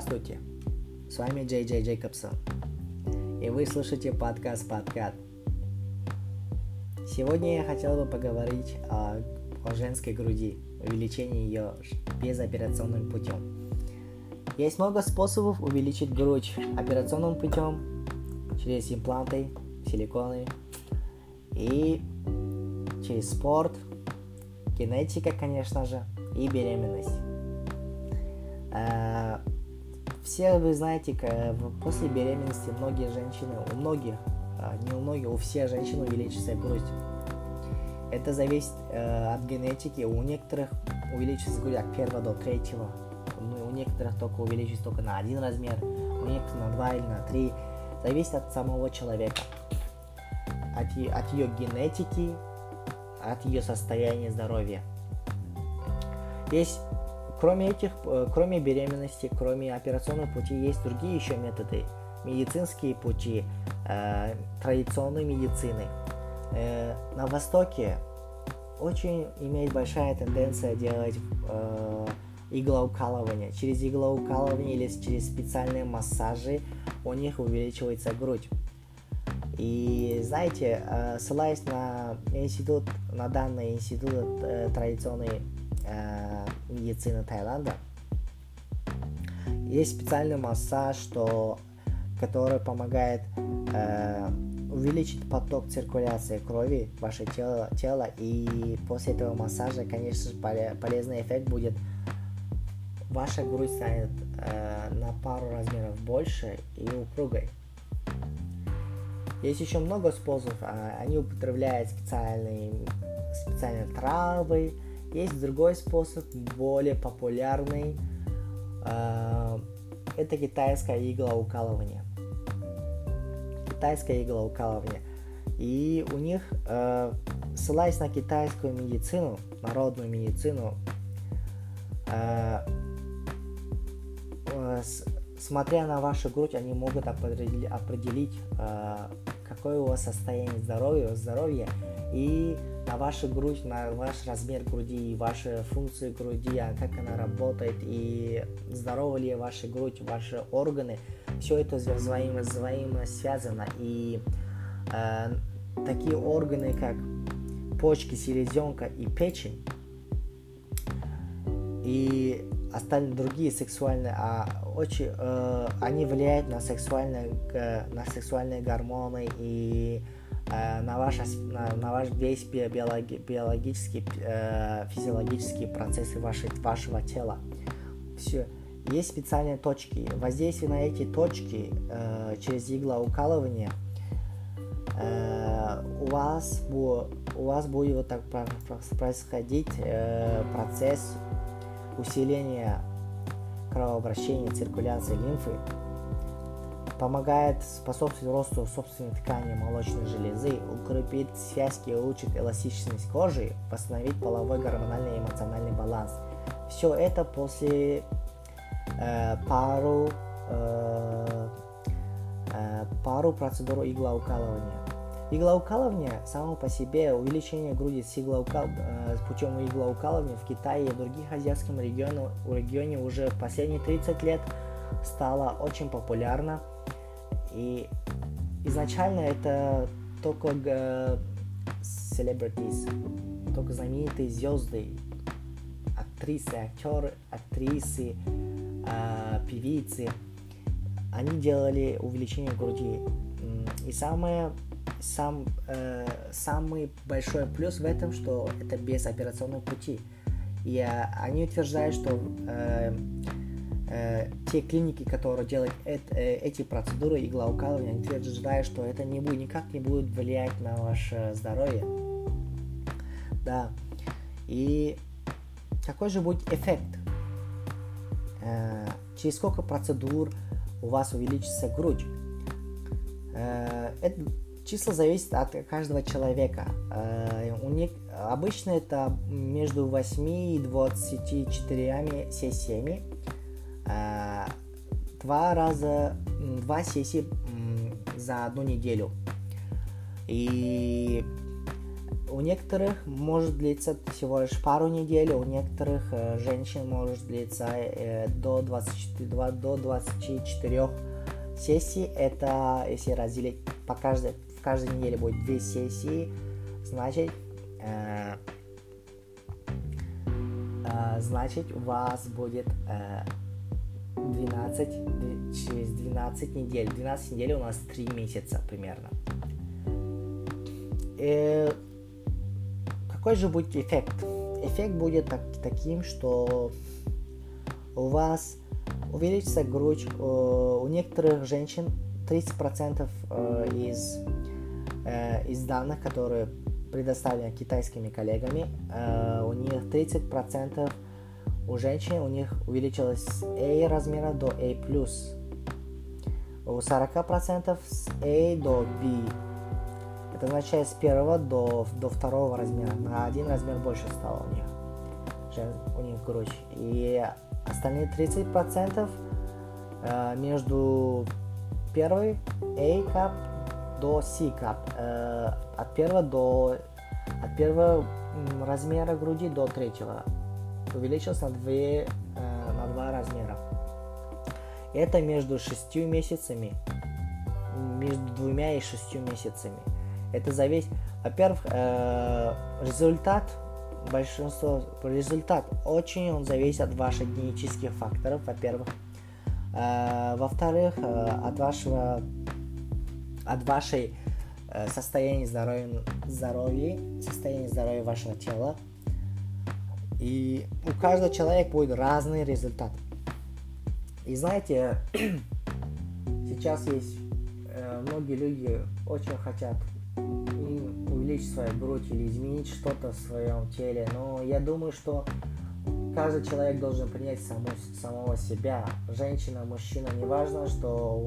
Здравствуйте, с вами Джей Джей Джейкобсон, и вы слушаете подкаст «Подкат». Сегодня я хотел бы поговорить о, о женской груди, увеличении ее безоперационным путем. Есть много способов увеличить грудь операционным путем, через импланты, силиконы и через спорт, генетика, конечно же, и беременность. Э, все вы знаете, после беременности многие женщины, у многих, а, не у многих, у всех женщин увеличится грудь. Это зависит э, от генетики. У некоторых увеличится грудь от первого до третьего. У некоторых только увеличится только на один размер, у некоторых на два или на три. Зависит от самого человека. От, от ее генетики, от ее состояния здоровья. Есть Кроме этих, э, кроме беременности, кроме операционного пути, есть другие еще методы. Медицинские пути, э, традиционной медицины. Э, на Востоке очень имеет большая тенденция делать э, иглоукалывание. Через иглоукалывание или через специальные массажи у них увеличивается грудь. И знаете, э, ссылаясь на институт, на данные института э, традиционной э, медицины Таиланда. Есть специальный массаж, что, который помогает э, увеличить поток циркуляции крови в ваше тело, тело. И после этого массажа, конечно же, полезный эффект будет. Ваша грудь станет э, на пару размеров больше и упругой. Есть еще много способов. А, они употребляют специальные, специальные травы, есть другой способ, более популярный. А, это китайское иглоукалывание. Китайское иглоукалывание. И у них, а, ссылаясь на китайскую медицину, народную медицину, а, смотря на вашу грудь, они могут определить, какое у вас состояние здоровья, здоровья и на вашу грудь, на ваш размер груди, ваши функции груди, а как она работает и здорова ли ваша грудь, ваши органы, все это взаимо, взаимо связано. И э, такие органы, как почки, селезенка и печень, и остальные другие сексуальные, а очень, э, они влияют на сексуальные, э, на сексуальные гормоны и Э, на, ваш, на, на ваш весь биологи, биологический, э, физиологические процессы вашей, вашего тела. Все. Есть специальные точки. Воздействие на эти точки э, через иглоукалывание э, у вас у вас будет вот так происходить э, процесс усиления кровообращения, циркуляции лимфы помогает способствовать росту собственной ткани молочной железы, укрепить связки, улучшить эластичность кожи, восстановить половой гормональный и эмоциональный баланс. Все это после э, пару, э, э, пару процедур иглоукалывания. Иглоукалывание само по себе, увеличение груди с, иглоукал, э, путем иглоукалывания в Китае и других азиатских регионах, регионе уже в последние 30 лет стало очень популярно. И изначально это только э, celebrities, только знаменитые звезды, актрисы, актеры, актрисы, э, певицы, они делали увеличение груди. И самое, сам, э, самый большой плюс в этом, что это без операционного пути. И э, они утверждают, что э, э, те клиники, которые делают э, эти процедуры иглоукалывания, они утверждают, что это не будет, никак не будет влиять на ваше здоровье. Да. И какой же будет эффект? Э, через сколько процедур у вас увеличится грудь? Э, это число зависит от каждого человека. Э, у них обычно это между 8 и 24 сессиями два раза, два сессии за одну неделю. И у некоторых может длиться всего лишь пару недель, у некоторых э, женщин может длиться э, до, 24, до 24 сессий. Это если разделить по каждой, каждой неделе будет две сессии, значит, э, э, значит у вас будет э, 12, через 12 недель. 12 недель у нас 3 месяца примерно. И какой же будет эффект? Эффект будет так, таким, что у вас увеличится грудь, э, у некоторых женщин 30% э, из, э, из данных, которые предоставлены китайскими коллегами, у них 30% у женщин у них увеличилось с A размера до A+. У 40% с A до B. Это означает с первого до, до второго размера. На один размер больше стало у них. У них грудь. И остальные 30% э, между первой A cup до cup. Э, от первого до от первого размера груди до третьего увеличился на, 2, э, на 2 размера. Это между 6 месяцами, между двумя и шестью месяцами. Это зависит, во-первых, э, результат, большинство, результат очень он зависит от ваших генетических факторов, во-первых. Э, во-вторых, э, от вашего, от вашей э, состояния здоровья, здоровья, состояния здоровья вашего тела, и у каждого человека будет разный результат. И знаете, сейчас есть э, многие люди очень хотят увеличить свою грудь или изменить что-то в своем теле, но я думаю, что каждый человек должен принять саму, самого себя. Женщина, мужчина, не важно, что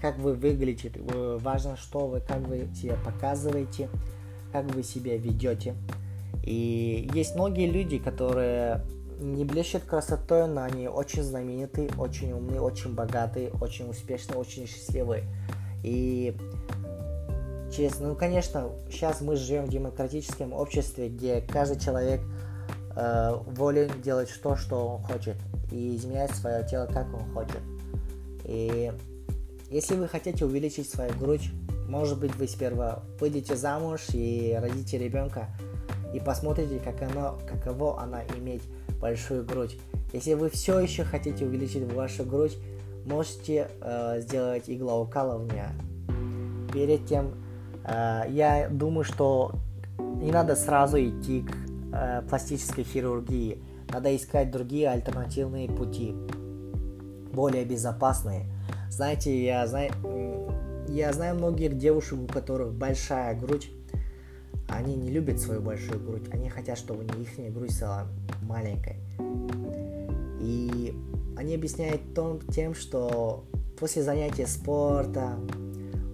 как вы выглядите, важно, что вы, как вы себя показываете, как вы себя ведете. И есть многие люди, которые не блещут красотой, но они очень знаменитые, очень умные, очень богатые, очень успешные, очень счастливые. И честно, ну конечно, сейчас мы живем в демократическом обществе, где каждый человек э, волен делать то, что он хочет, и изменять свое тело, как он хочет. И если вы хотите увеличить свою грудь, может быть, вы сперва выйдете замуж и родите ребенка, и посмотрите, как оно, каково она иметь большую грудь. Если вы все еще хотите увеличить вашу грудь, можете э, сделать иглоукалывание. Перед тем, э, я думаю, что не надо сразу идти к э, пластической хирургии. Надо искать другие альтернативные пути, более безопасные. Знаете, я знаю, я знаю многих девушек, у которых большая грудь, они не любят свою большую грудь, они хотят, чтобы их грудь стала маленькой. И они объясняют том, тем, что после занятия спорта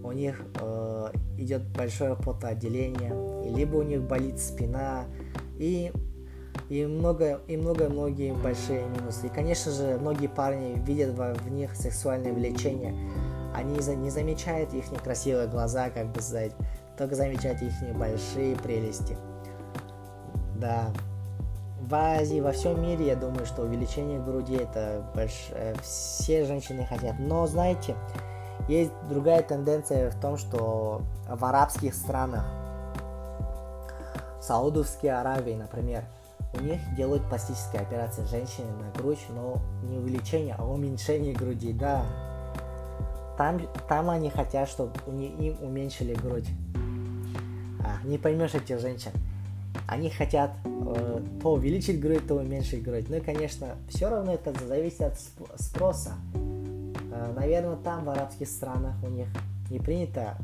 у них э, идет большое потоотделение, либо у них болит спина, и и много и много многие большие минусы. И конечно же многие парни видят в, них сексуальное влечение, они не замечают их некрасивые глаза, как бы сказать, только замечать их небольшие прелести. Да, в Азии, во всем мире, я думаю, что увеличение груди это больш... Э, все женщины хотят. Но знаете, есть другая тенденция в том, что в арабских странах, в Саудовской Аравии, например, у них делают пластические операции женщины на грудь, но не увеличение, а уменьшение груди, да. Там, там они хотят, чтобы им уменьшили грудь не поймешь этих женщин. Они хотят э, то увеличить грудь, то уменьшить грудь. Ну и, конечно, все равно это зависит от спроса. Э, наверное, там, в арабских странах, у них не принято.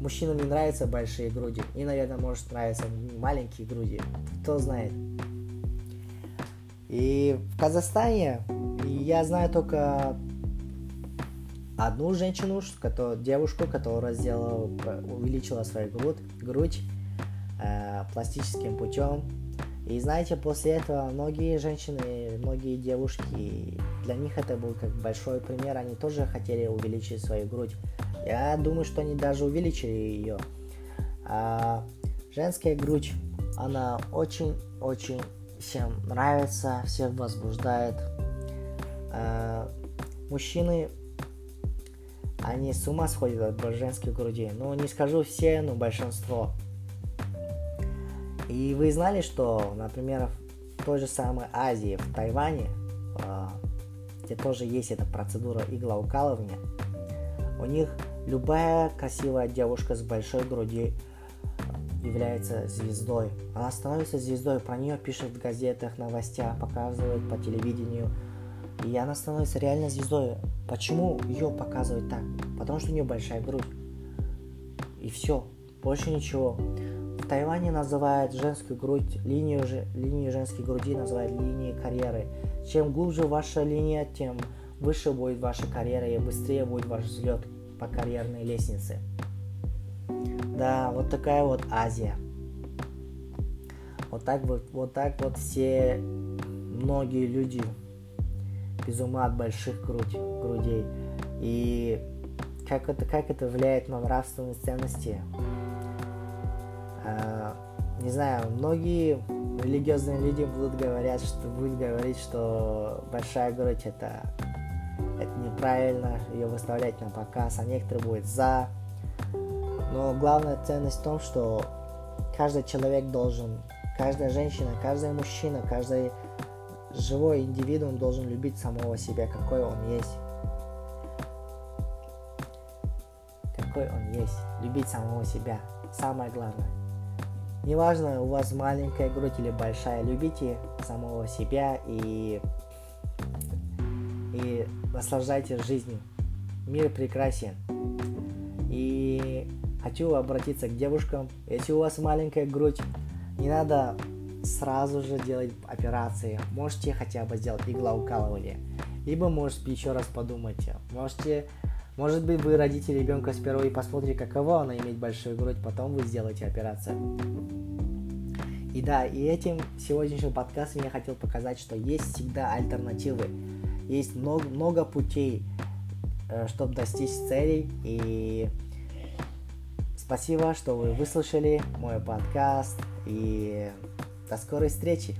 Мужчинам не нравятся большие груди. И, наверное, может нравиться маленькие груди. Кто знает. И в Казахстане я знаю только одну женщину, которая, девушку, которая сделала, увеличила свою грудь, грудь э, пластическим путем. И знаете, после этого многие женщины, многие девушки, для них это был как большой пример, они тоже хотели увеличить свою грудь. Я думаю, что они даже увеличили ее. А, Женская грудь, она очень-очень всем нравится, всех возбуждает. Э, мужчины, они с ума сходят от женской груди. Ну, не скажу все, но большинство. И вы знали, что, например, в той же самой Азии, в Тайване, э, где тоже есть эта процедура иглоукалывания, у них любая красивая девушка с большой грудью является звездой. Она становится звездой, про нее пишут в газетах, новостях, показывают по телевидению. И она становится реально звездой. Почему ее показывают так? Потому что у нее большая грудь. И все. Больше ничего. В Тайване называют женскую грудь, линию, линию женской груди называют линией карьеры. Чем глубже ваша линия, тем выше будет ваша карьера и быстрее будет ваш взлет по карьерной лестнице. Да, вот такая вот Азия. Вот так вот, вот так вот все многие люди без ума от больших грудь, грудей. И как это, как это влияет на нравственные ценности? А, не знаю, многие религиозные люди будут говорить, что будут говорить, что большая грудь это неправильно, ее выставлять на показ, а некоторые будут за. Но главная ценность в том, что каждый человек должен, каждая женщина, каждый мужчина, каждый живой индивидуум должен любить самого себя, какой он есть. Какой он есть. Любить самого себя. Самое главное. Неважно, у вас маленькая грудь или большая, любите самого себя и, наслаждайтесь жизнью. Мир прекрасен. И Хочу обратиться к девушкам. Если у вас маленькая грудь, не надо сразу же делать операции. Можете хотя бы сделать иглоукалывание. Либо, может, еще раз подумайте. Можете, может быть, вы родите ребенка сперва и посмотрите, каково она иметь большую грудь, потом вы сделаете операцию. И да, и этим сегодняшним подкастом я хотел показать, что есть всегда альтернативы. Есть много, много путей, э, чтобы достичь целей. И Спасибо, что вы выслушали мой подкаст и до скорой встречи.